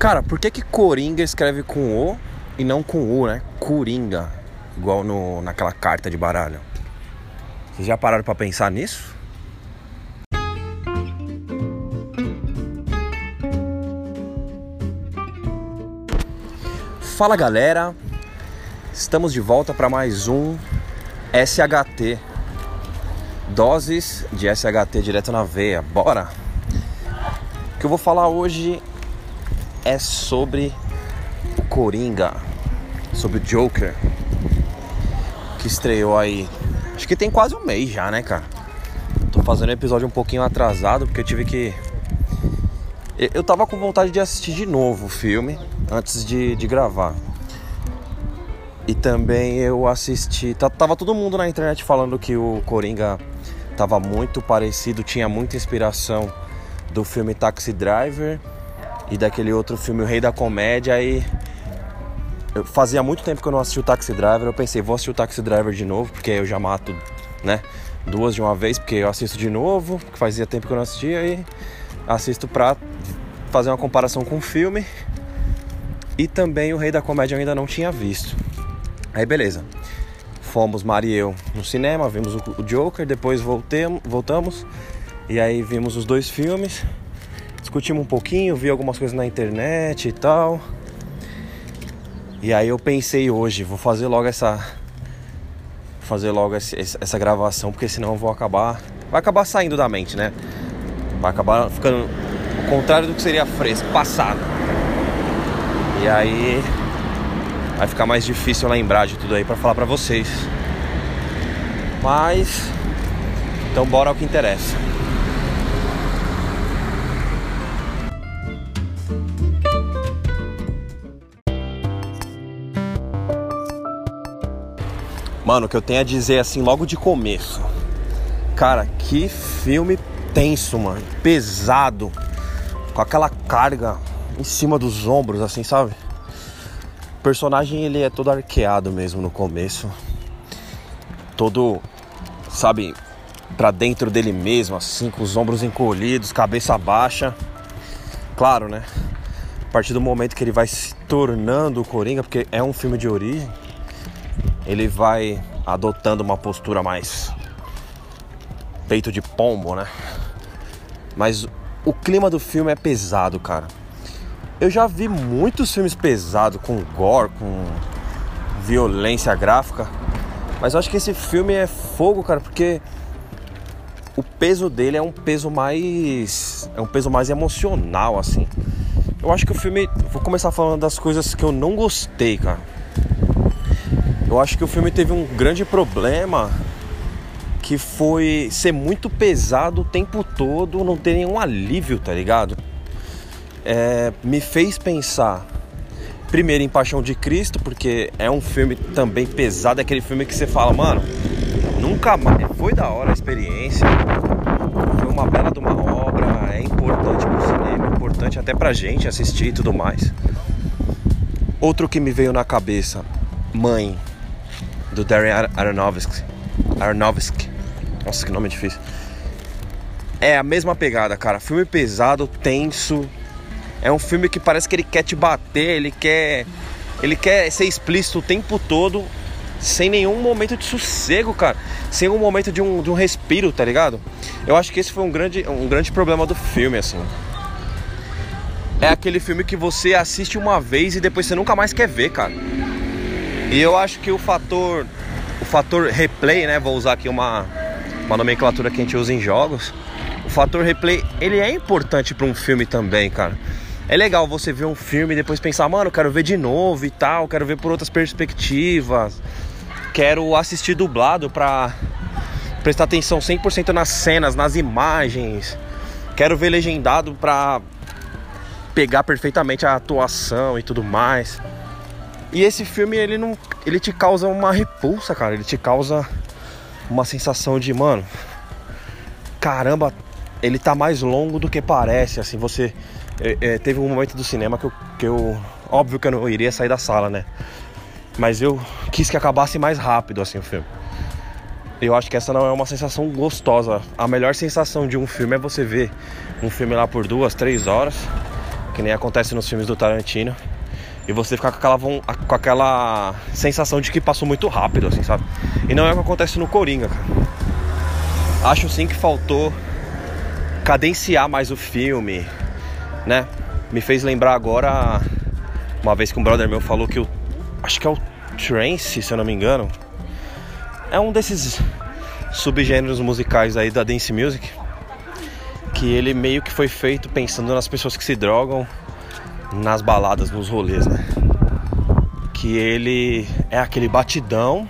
Cara, por que que Coringa escreve com O e não com U, né? Coringa, igual no, naquela carta de baralho. Vocês já pararam para pensar nisso? Fala galera, estamos de volta para mais um SHT. Doses de SHT direto na veia. Bora! O que eu vou falar hoje é sobre o Coringa, sobre o Joker, que estreou aí. Acho que tem quase um mês já, né, cara? Tô fazendo o episódio um pouquinho atrasado porque eu tive que. Eu tava com vontade de assistir de novo o filme antes de, de gravar. E também eu assisti. Tava todo mundo na internet falando que o Coringa tava muito parecido, tinha muita inspiração do filme Taxi Driver e daquele outro filme O Rei da Comédia. E eu fazia muito tempo que eu não assisti o Taxi Driver. Eu pensei, vou assistir o Taxi Driver de novo, porque eu já mato, né? Duas de uma vez, porque eu assisto de novo, porque fazia tempo que eu não assistia e assisto pra fazer uma comparação com o filme. E também o Rei da Comédia eu ainda não tinha visto. Aí beleza. Fomos Mari e eu no cinema, vimos o Joker, depois voltemos, voltamos e aí vimos os dois filmes. Discutimos um pouquinho, vi algumas coisas na internet e tal. E aí eu pensei hoje, vou fazer logo essa fazer logo essa gravação, porque senão eu vou acabar vai acabar saindo da mente, né? Vai acabar ficando o contrário do que seria fresco, passado. E aí vai ficar mais difícil lembrar de tudo aí para falar para vocês. Mas então bora ao que interessa. Mano, o que eu tenho a dizer assim logo de começo. Cara, que filme tenso, mano. Pesado. Com aquela carga em cima dos ombros, assim, sabe? O personagem ele é todo arqueado mesmo no começo. Todo, sabe, para dentro dele mesmo, assim, com os ombros encolhidos, cabeça baixa. Claro, né? A partir do momento que ele vai se tornando o Coringa, porque é um filme de origem, ele vai adotando uma postura mais peito de pombo, né? Mas o clima do filme é pesado, cara. Eu já vi muitos filmes pesados com gore, com violência gráfica, mas eu acho que esse filme é fogo, cara, porque o peso dele é um peso mais é um peso mais emocional assim. Eu acho que o filme, vou começar falando das coisas que eu não gostei, cara. Eu acho que o filme teve um grande problema que foi ser muito pesado o tempo todo, não ter nenhum alívio, tá ligado? É, me fez pensar primeiro em Paixão de Cristo, porque é um filme também pesado, é aquele filme que você fala, mano, nunca mais foi da hora a experiência, foi uma bela de uma obra, é importante pro cinema, é importante até pra gente assistir e tudo mais. Outro que me veio na cabeça, Mãe, do Darren Aronofsky. Aronofsky. Nossa, que nome difícil. É a mesma pegada, cara. Filme pesado, tenso. É um filme que parece que ele quer te bater, ele quer ele quer ser explícito o tempo todo, sem nenhum momento de sossego, cara. Sem um momento de um, de um respiro, tá ligado? Eu acho que esse foi um grande, um grande problema do filme, assim. É aquele filme que você assiste uma vez e depois você nunca mais quer ver, cara. E eu acho que o fator o fator replay, né, vou usar aqui uma uma nomenclatura que a gente usa em jogos. O fator replay, ele é importante para um filme também, cara. É legal você ver um filme e depois pensar, mano, quero ver de novo e tal, quero ver por outras perspectivas. Quero assistir dublado para prestar atenção 100% nas cenas, nas imagens. Quero ver legendado para pegar perfeitamente a atuação e tudo mais. E esse filme ele não, ele te causa uma repulsa, cara. Ele te causa uma sensação de, mano, caramba, ele tá mais longo do que parece. Assim, você é, é, teve um momento do cinema que eu, que eu, óbvio que eu não iria sair da sala, né? Mas eu quis que acabasse mais rápido assim o filme. Eu acho que essa não é uma sensação gostosa. A melhor sensação de um filme é você ver um filme lá por duas, três horas que nem acontece nos filmes do Tarantino. E você ficar com aquela, com aquela sensação de que passou muito rápido, assim, sabe? E não é o que acontece no Coringa, cara. Acho sim que faltou cadenciar mais o filme, né? Me fez lembrar agora uma vez que um brother meu falou que o acho que é o trance, se eu não me engano, é um desses subgêneros musicais aí da dance music que ele meio que foi feito pensando nas pessoas que se drogam nas baladas, nos rolês, né? Que ele é aquele batidão,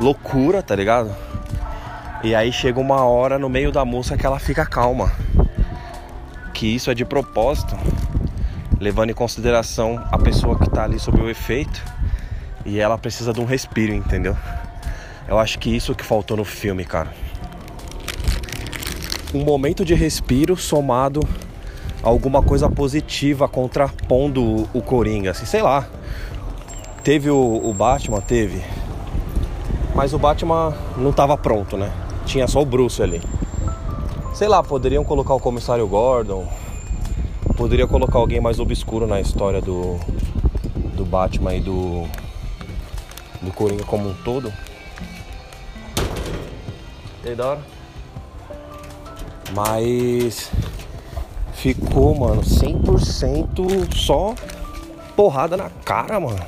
loucura, tá ligado? E aí chega uma hora no meio da música que ela fica calma. Que isso é de propósito, levando em consideração a pessoa que tá ali sob o efeito e ela precisa de um respiro, entendeu? Eu acho que isso que faltou no filme, cara. Um momento de respiro somado alguma coisa positiva contrapondo o Coringa, assim, sei lá. Teve o, o Batman, teve. Mas o Batman não estava pronto, né? Tinha só o Bruce ali. Sei lá, poderiam colocar o comissário Gordon. Poderia colocar alguém mais obscuro na história do, do Batman e do, do Coringa como um todo. E da hora. Mas ficou, mano, 100% só porrada na cara, mano.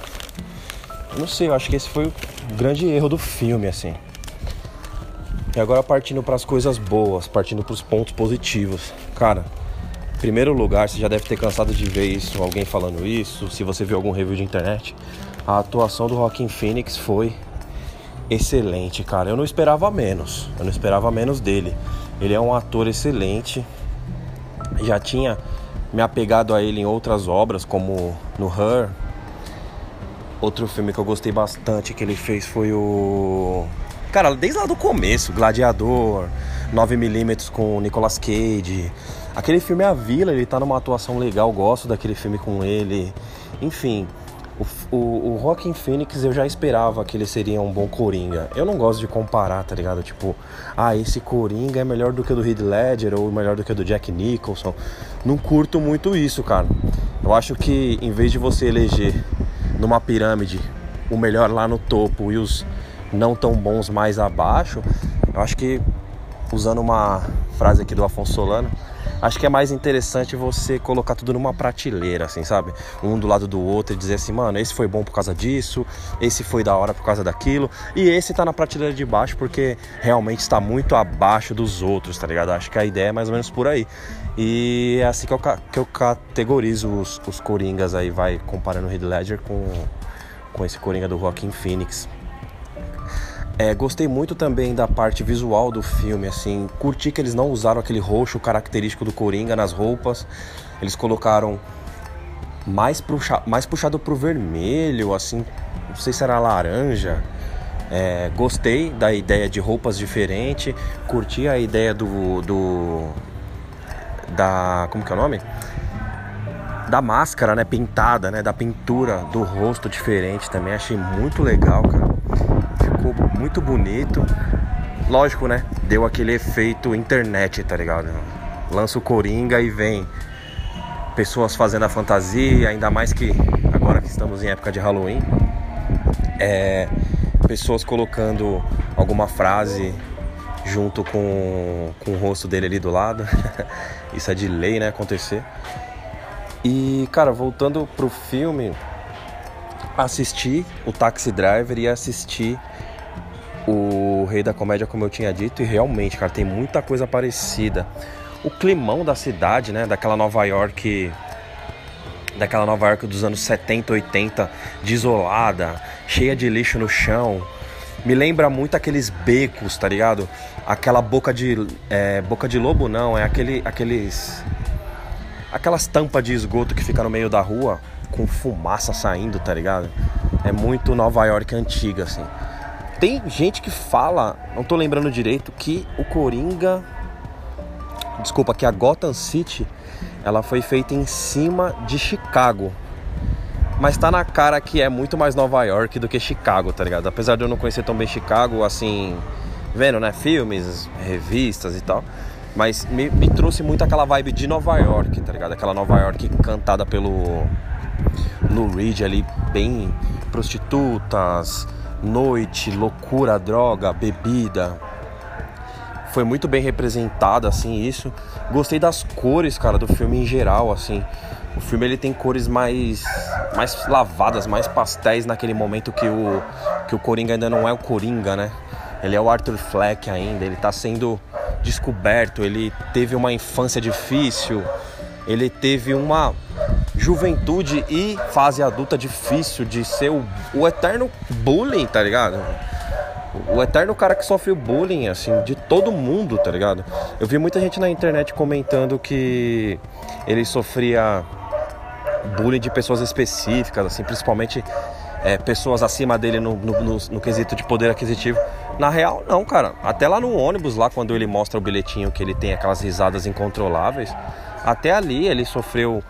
Eu não sei, eu acho que esse foi o grande erro do filme, assim. E agora partindo para as coisas boas, partindo para os pontos positivos. Cara, em primeiro lugar, você já deve ter cansado de ver isso, alguém falando isso, se você viu algum review de internet. A atuação do Rockin' Phoenix foi excelente, cara. Eu não esperava menos. Eu não esperava menos dele. Ele é um ator excelente. Já tinha me apegado a ele em outras obras, como no Her. Outro filme que eu gostei bastante que ele fez foi o. Cara, desde lá do começo, Gladiador, 9mm com Nicolas Cage. Aquele filme A Vila, ele tá numa atuação legal, gosto daquele filme com ele. Enfim, o, o, o Phoenix eu já esperava que ele seria um bom Coringa. Eu não gosto de comparar, tá ligado? Tipo, ah, esse Coringa é melhor do que o do Heath Ledger ou melhor do que o do Jack Nicholson. Não curto muito isso, cara. Eu acho que em vez de você eleger numa pirâmide o melhor lá no topo e os não tão bons mais abaixo, eu acho que usando uma frase aqui do Afonso Solano, acho que é mais interessante você colocar tudo numa prateleira, assim, sabe? Um do lado do outro e dizer assim, mano, esse foi bom por causa disso, esse foi da hora por causa daquilo, e esse tá na prateleira de baixo porque realmente está muito abaixo dos outros, tá ligado? Acho que a ideia é mais ou menos por aí. E é assim que eu, que eu categorizo os, os Coringas aí, vai comparando o Heath Ledger com, com esse Coringa do Joaquin Phoenix. É, gostei muito também da parte visual do filme, assim, curti que eles não usaram aquele roxo característico do Coringa nas roupas, eles colocaram mais, puxa, mais puxado pro vermelho, assim, não sei se era laranja. É, gostei da ideia de roupas diferentes, curti a ideia do, do da como que é o nome? Da máscara, né, pintada, né, da pintura do rosto diferente também, achei muito legal, cara ficou muito bonito. Lógico, né? Deu aquele efeito internet, tá ligado? Lança o Coringa e vem pessoas fazendo a fantasia, ainda mais que agora que estamos em época de Halloween, é, pessoas colocando alguma frase junto com, com o rosto dele ali do lado. Isso é de lei, né? Acontecer. E, cara, voltando pro filme, assisti o Taxi Driver e assisti o Rei da Comédia, como eu tinha dito, e realmente, cara, tem muita coisa parecida. O climão da cidade, né, daquela Nova York, daquela Nova York dos anos 70, 80, desolada, cheia de lixo no chão, me lembra muito aqueles becos, tá ligado? Aquela boca de é, boca de lobo não, é aquele aqueles aquelas tampas de esgoto que fica no meio da rua com fumaça saindo, tá ligado? É muito Nova York antiga assim. Tem gente que fala, não tô lembrando direito, que o Coringa. Desculpa, que a Gotham City ela foi feita em cima de Chicago. Mas tá na cara que é muito mais Nova York do que Chicago, tá ligado? Apesar de eu não conhecer tão bem Chicago, assim, vendo, né, filmes, revistas e tal. Mas me, me trouxe muito aquela vibe de Nova York, tá ligado? Aquela Nova York cantada pelo Lou Reed ali, bem prostitutas, noite, loucura, droga, bebida. Foi muito bem representado assim isso. Gostei das cores, cara, do filme em geral, assim. O filme ele tem cores mais mais lavadas, mais pastéis naquele momento que o que o Coringa ainda não é o Coringa, né? Ele é o Arthur Fleck ainda, ele tá sendo descoberto, ele teve uma infância difícil, ele teve uma juventude e fase adulta difícil de ser o, o eterno bullying, tá ligado? O eterno cara que sofre bullying, assim, de todo mundo, tá ligado? Eu vi muita gente na internet comentando que ele sofria bullying de pessoas específicas, assim, principalmente é, pessoas acima dele no, no, no, no, quesito de poder aquisitivo. Na real, não, cara. Até lá no ônibus, lá quando ele mostra o bilhetinho que ele tem aquelas risadas incontroláveis, até ali ele sofreu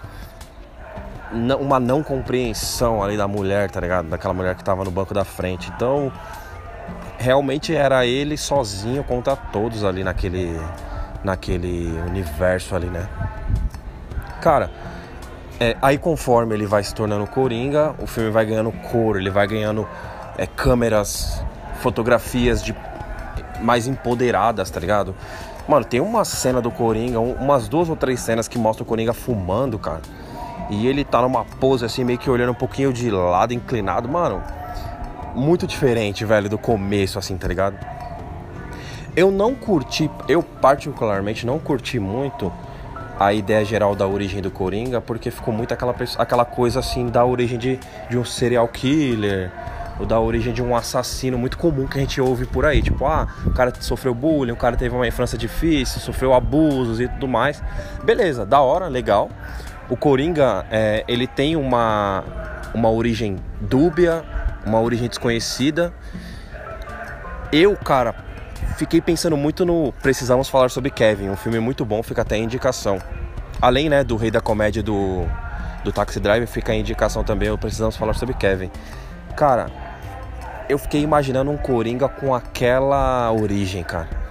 uma não compreensão ali da mulher, tá ligado? Daquela mulher que tava no banco da frente. Então, realmente era ele sozinho contra todos ali naquele naquele universo ali, né? Cara, é, aí conforme ele vai se tornando Coringa, o filme vai ganhando cor, ele vai ganhando é, câmeras, fotografias de mais empoderadas, tá ligado? Mano, tem uma cena do Coringa, umas duas ou três cenas que mostram o Coringa fumando, cara. E ele tá numa pose assim, meio que olhando um pouquinho de lado, inclinado. Mano, muito diferente, velho, do começo, assim, tá ligado? Eu não curti, eu particularmente não curti muito a ideia geral da origem do Coringa, porque ficou muito aquela, aquela coisa assim da origem de, de um serial killer, ou da origem de um assassino muito comum que a gente ouve por aí. Tipo, ah, o cara sofreu bullying, o cara teve uma infância difícil, sofreu abusos e tudo mais. Beleza, da hora, legal. O Coringa, é, ele tem uma, uma origem dúbia, uma origem desconhecida. Eu, cara, fiquei pensando muito no Precisamos Falar sobre Kevin, um filme muito bom, fica até a indicação. Além, né, do Rei da Comédia do, do Taxi Driver, fica a indicação também, Precisamos Falar sobre Kevin. Cara, eu fiquei imaginando um Coringa com aquela origem, cara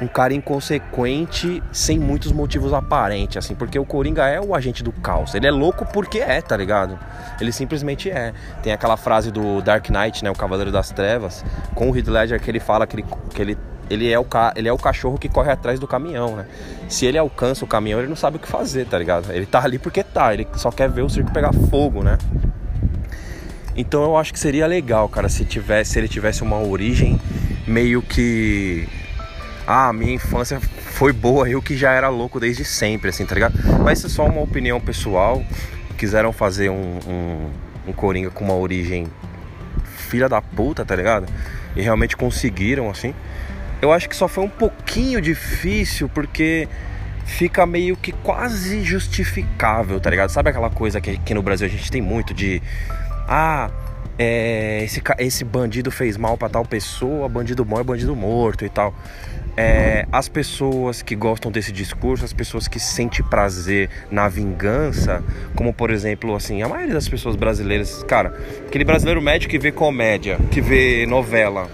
um cara inconsequente, sem muitos motivos aparentes, assim, porque o Coringa é o agente do caos. Ele é louco porque é, tá ligado? Ele simplesmente é. Tem aquela frase do Dark Knight, né, o Cavaleiro das Trevas, com o Heath Ledger que ele fala que ele, que ele ele é, o ca... ele é o cachorro que corre atrás do caminhão, né? Se ele alcança o caminhão, ele não sabe o que fazer, tá ligado? Ele tá ali porque tá, ele só quer ver o circo pegar fogo, né? Então eu acho que seria legal, cara, se tivesse, se ele tivesse uma origem meio que ah, minha infância foi boa, eu que já era louco desde sempre, assim, tá ligado? Mas isso é só uma opinião pessoal. Quiseram fazer um, um, um Coringa com uma origem filha da puta, tá ligado? E realmente conseguiram, assim. Eu acho que só foi um pouquinho difícil porque fica meio que quase justificável, tá ligado? Sabe aquela coisa que aqui no Brasil a gente tem muito de. Ah, é, esse, esse bandido fez mal para tal pessoa, bandido bom é bandido morto e tal é, as pessoas que gostam desse discurso, as pessoas que sentem prazer na vingança, como por exemplo, assim, a maioria das pessoas brasileiras, cara, aquele brasileiro médio que vê comédia, que vê novela,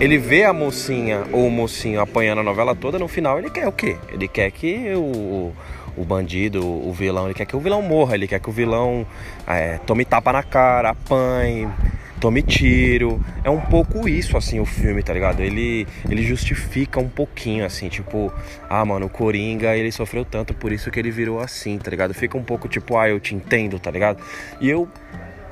ele vê a mocinha ou o mocinho apanhando a novela toda, no final ele quer o quê? Ele quer que o, o bandido, o vilão, ele quer que o vilão morra, ele quer que o vilão é, tome tapa na cara, apanhe, tome tiro. É um pouco isso, assim, o filme, tá ligado? Ele, ele justifica um pouquinho, assim, tipo, ah, mano, o Coringa, ele sofreu tanto, por isso que ele virou assim, tá ligado? Fica um pouco tipo, ah, eu te entendo, tá ligado? E eu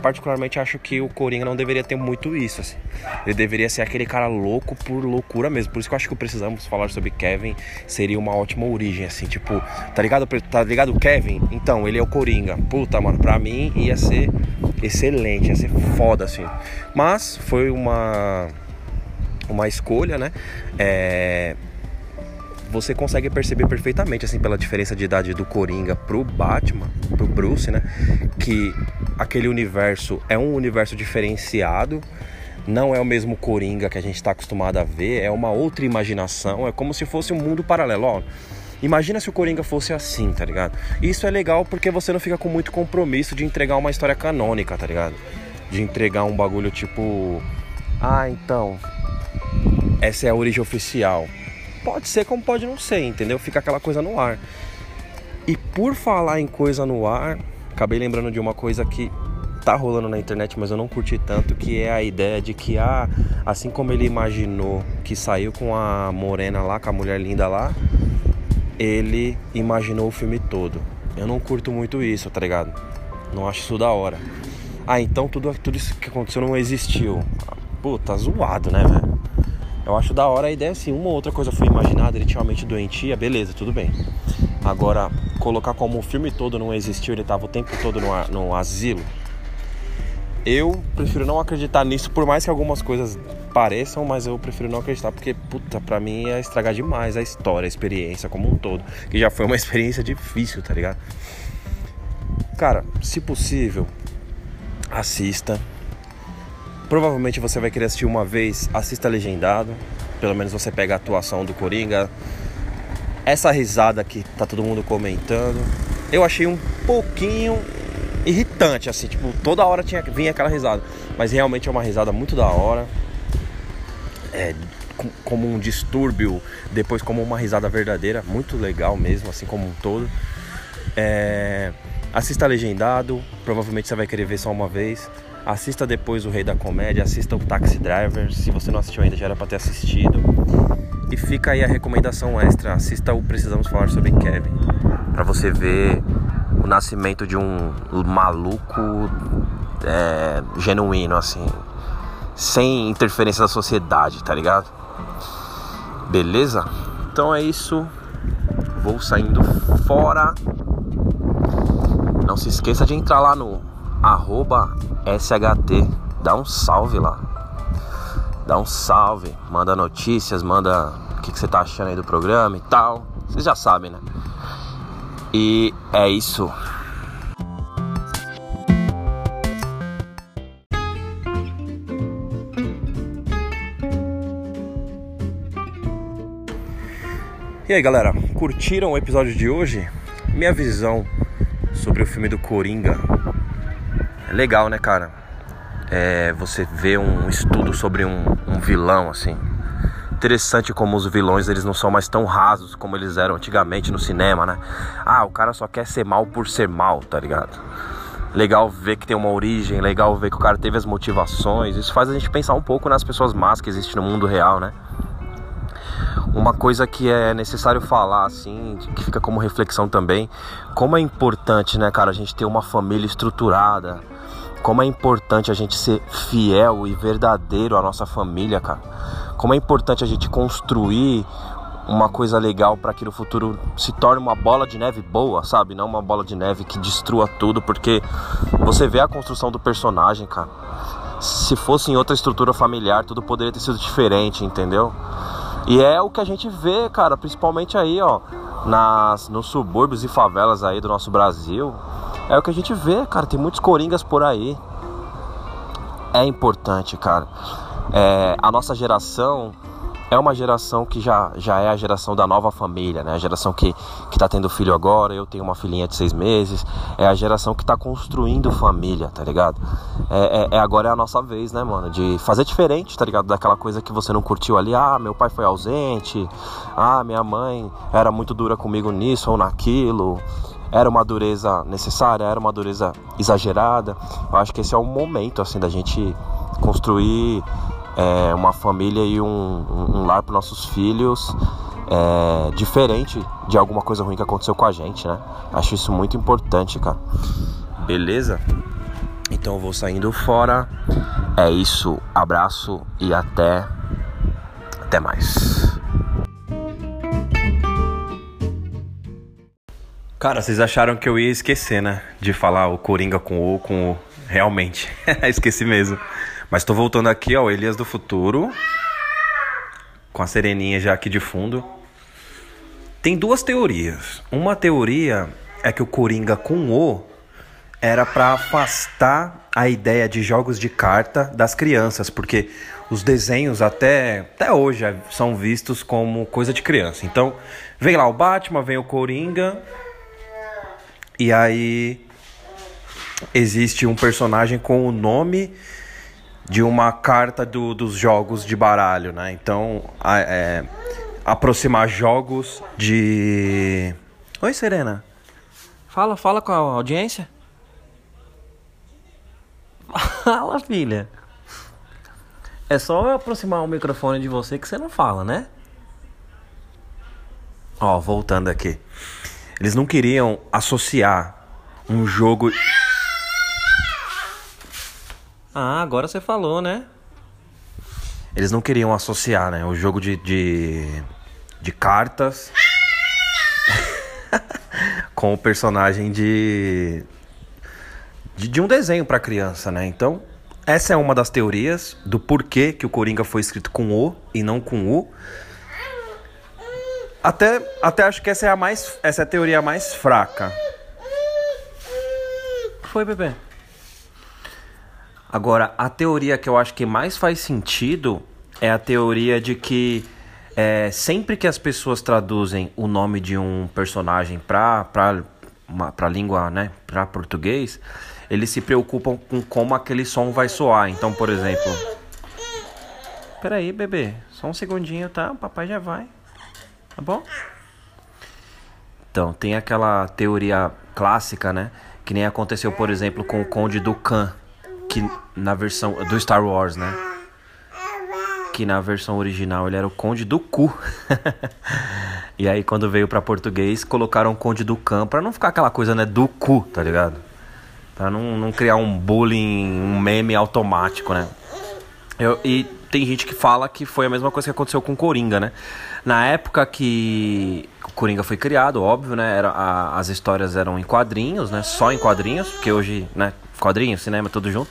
particularmente acho que o Coringa não deveria ter muito isso, assim. Ele deveria ser aquele cara louco por loucura mesmo. Por isso que eu acho que precisamos falar sobre Kevin seria uma ótima origem, assim, tipo, tá ligado? Tá ligado Kevin? Então, ele é o Coringa. Puta, mano, pra mim ia ser excelente, ia ser foda, assim. Mas foi uma uma escolha, né? É, você consegue perceber perfeitamente, assim, pela diferença de idade do Coringa pro Batman, pro Bruce, né? Que aquele universo é um universo diferenciado, não é o mesmo Coringa que a gente está acostumado a ver, é uma outra imaginação, é como se fosse um mundo paralelo. Ó, imagina se o Coringa fosse assim, tá ligado? Isso é legal porque você não fica com muito compromisso de entregar uma história canônica, tá ligado? De entregar um bagulho tipo. Ah, então. Essa é a origem oficial Pode ser como pode não ser, entendeu? Fica aquela coisa no ar. E por falar em coisa no ar, acabei lembrando de uma coisa que tá rolando na internet, mas eu não curti tanto, que é a ideia de que ah, assim como ele imaginou que saiu com a morena lá, com a mulher linda lá, ele imaginou o filme todo. Eu não curto muito isso, tá ligado? Não acho isso da hora. Ah, então tudo, tudo isso que aconteceu não existiu. Pô, tá zoado, né, velho? Eu acho da hora a ideia assim, uma ou outra coisa foi imaginada, ele tinha uma mente doentia, beleza, tudo bem. Agora, colocar como o filme todo não existiu, ele tava o tempo todo no, no asilo, eu prefiro não acreditar nisso, por mais que algumas coisas pareçam, mas eu prefiro não acreditar porque, puta, pra mim é estragar demais a história, a experiência como um todo. Que já foi uma experiência difícil, tá ligado? Cara, se possível, assista. Provavelmente você vai querer assistir uma vez, assista legendado. Pelo menos você pega a atuação do Coringa. Essa risada que tá todo mundo comentando. Eu achei um pouquinho irritante, assim, tipo, toda hora tinha, vinha aquela risada. Mas realmente é uma risada muito da hora. É, como um distúrbio, depois como uma risada verdadeira, muito legal mesmo, assim como um todo. É, assista legendado, provavelmente você vai querer ver só uma vez. Assista depois o Rei da Comédia, assista o Taxi Driver, se você não assistiu ainda já era para ter assistido. E fica aí a recomendação extra, assista o Precisamos Falar sobre Kevin, para você ver o nascimento de um maluco é, genuíno, assim, sem interferência da sociedade, tá ligado? Beleza? Então é isso. Vou saindo fora. Não se esqueça de entrar lá no SHT. Dá um salve lá. Dá um salve. Manda notícias, manda o que, que você tá achando aí do programa e tal. Vocês já sabem, né? E é isso. E aí galera, curtiram o episódio de hoje? Minha visão sobre o filme do Coringa é legal, né, cara? É, você vê um estudo sobre um, um vilão assim interessante como os vilões eles não são mais tão rasos como eles eram antigamente no cinema, né? Ah, o cara só quer ser mal por ser mal, tá ligado? Legal ver que tem uma origem, legal ver que o cara teve as motivações. Isso faz a gente pensar um pouco nas pessoas más que existem no mundo real, né? Uma coisa que é necessário falar, assim, que fica como reflexão também, como é importante, né, cara, a gente ter uma família estruturada, como é importante a gente ser fiel e verdadeiro à nossa família, cara. Como é importante a gente construir uma coisa legal para que no futuro se torne uma bola de neve boa, sabe? Não uma bola de neve que destrua tudo, porque você vê a construção do personagem, cara. Se fosse em outra estrutura familiar, tudo poderia ter sido diferente, entendeu? E é o que a gente vê, cara, principalmente aí, ó, nas nos subúrbios e favelas aí do nosso Brasil. É o que a gente vê, cara. Tem muitos coringas por aí. É importante, cara. É, a nossa geração é uma geração que já, já é a geração da nova família, né? A geração que, que tá tendo filho agora, eu tenho uma filhinha de seis meses. É a geração que tá construindo família, tá ligado? É, é, é, agora é a nossa vez, né, mano? De fazer diferente, tá ligado? Daquela coisa que você não curtiu ali. Ah, meu pai foi ausente. Ah, minha mãe era muito dura comigo nisso ou naquilo era uma dureza necessária, era uma dureza exagerada. Eu acho que esse é o momento assim da gente construir é, uma família e um, um lar para nossos filhos é, diferente de alguma coisa ruim que aconteceu com a gente, né? Acho isso muito importante, cara. Beleza? Então eu vou saindo fora. É isso. Abraço e até até mais. Cara, vocês acharam que eu ia esquecer, né? De falar o Coringa com o com o. Realmente. Esqueci mesmo. Mas tô voltando aqui, ó, Elias do Futuro. Com a sereninha já aqui de fundo. Tem duas teorias. Uma teoria é que o Coringa com o era para afastar a ideia de jogos de carta das crianças, porque os desenhos até, até hoje são vistos como coisa de criança. Então, vem lá o Batman, vem o Coringa, e aí existe um personagem com o nome de uma carta do, dos jogos de baralho, né? Então a, é, aproximar jogos de. Oi, Serena. Fala, fala com a audiência. Fala, filha. É só eu aproximar o microfone de você que você não fala, né? Ó, voltando aqui. Eles não queriam associar um jogo. Ah, agora você falou, né? Eles não queriam associar, né? O jogo de, de, de cartas com o personagem de, de, de um desenho para criança, né? Então, essa é uma das teorias do porquê que o Coringa foi escrito com O e não com U. Até, até acho que essa é a mais essa é a teoria mais fraca. Foi, bebê. Agora, a teoria que eu acho que mais faz sentido é a teoria de que é, sempre que as pessoas traduzem o nome de um personagem para para língua, né, para português, eles se preocupam com como aquele som vai soar. Então, por exemplo, Peraí, bebê, só um segundinho, tá? O papai já vai. Tá bom? Então, tem aquela teoria clássica, né? Que nem aconteceu, por exemplo, com o Conde do Khan, que na versão do Star Wars, né? Que na versão original ele era o Conde do Cu. e aí quando veio para português, colocaram o Conde do Khan para não ficar aquela coisa, né, do cu, tá ligado? Pra não, não criar um bullying, um meme automático, né? Eu, e tem gente que fala que foi a mesma coisa que aconteceu com Coringa, né? Na época que Coringa foi criado, óbvio, né? Era, a, as histórias eram em quadrinhos, né? Só em quadrinhos, porque hoje, né? Quadrinhos, cinema, tudo junto.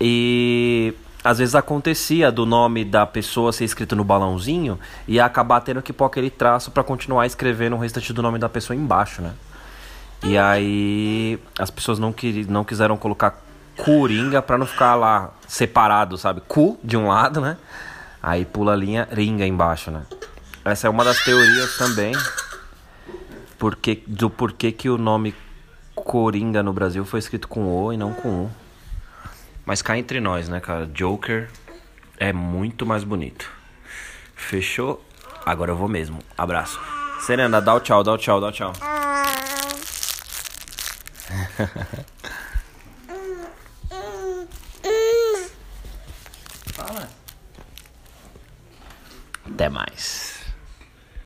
E às vezes acontecia do nome da pessoa ser escrito no balãozinho e acabar tendo que pôr aquele traço para continuar escrevendo o restante do nome da pessoa embaixo, né? E aí as pessoas não, queriam, não quiseram colocar Coringa pra não ficar lá separado, sabe? Cu de um lado, né? Aí pula a linha ringa embaixo, né? Essa é uma das teorias também porque, do porquê que o nome Coringa no Brasil foi escrito com O e não com U. Mas cá entre nós, né, cara? Joker é muito mais bonito. Fechou? Agora eu vou mesmo. Abraço. Serena, dá o tchau, dá o tchau, dá o tchau. Fala. Até mais.